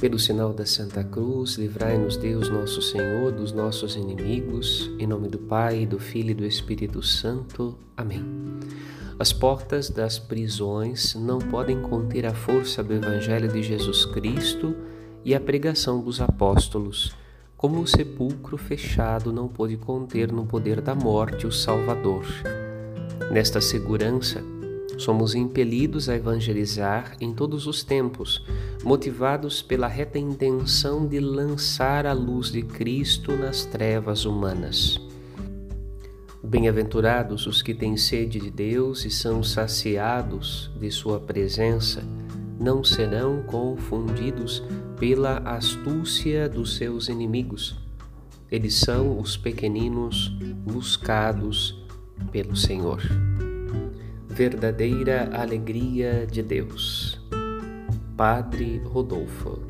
Pelo sinal da Santa Cruz, livrai-nos Deus nosso Senhor dos nossos inimigos, em nome do Pai, do Filho e do Espírito Santo. Amém. As portas das prisões não podem conter a força do Evangelho de Jesus Cristo e a pregação dos apóstolos, como o sepulcro fechado não pôde conter no poder da morte o Salvador. Nesta segurança, somos impelidos a evangelizar em todos os tempos, motivados pela reta intenção de lançar a luz de Cristo nas trevas humanas. Bem-aventurados os que têm sede de Deus e são saciados de Sua presença, não serão confundidos pela astúcia dos seus inimigos. Eles são os pequeninos buscados pelo Senhor. Verdadeira alegria de Deus. Padre Rodolfo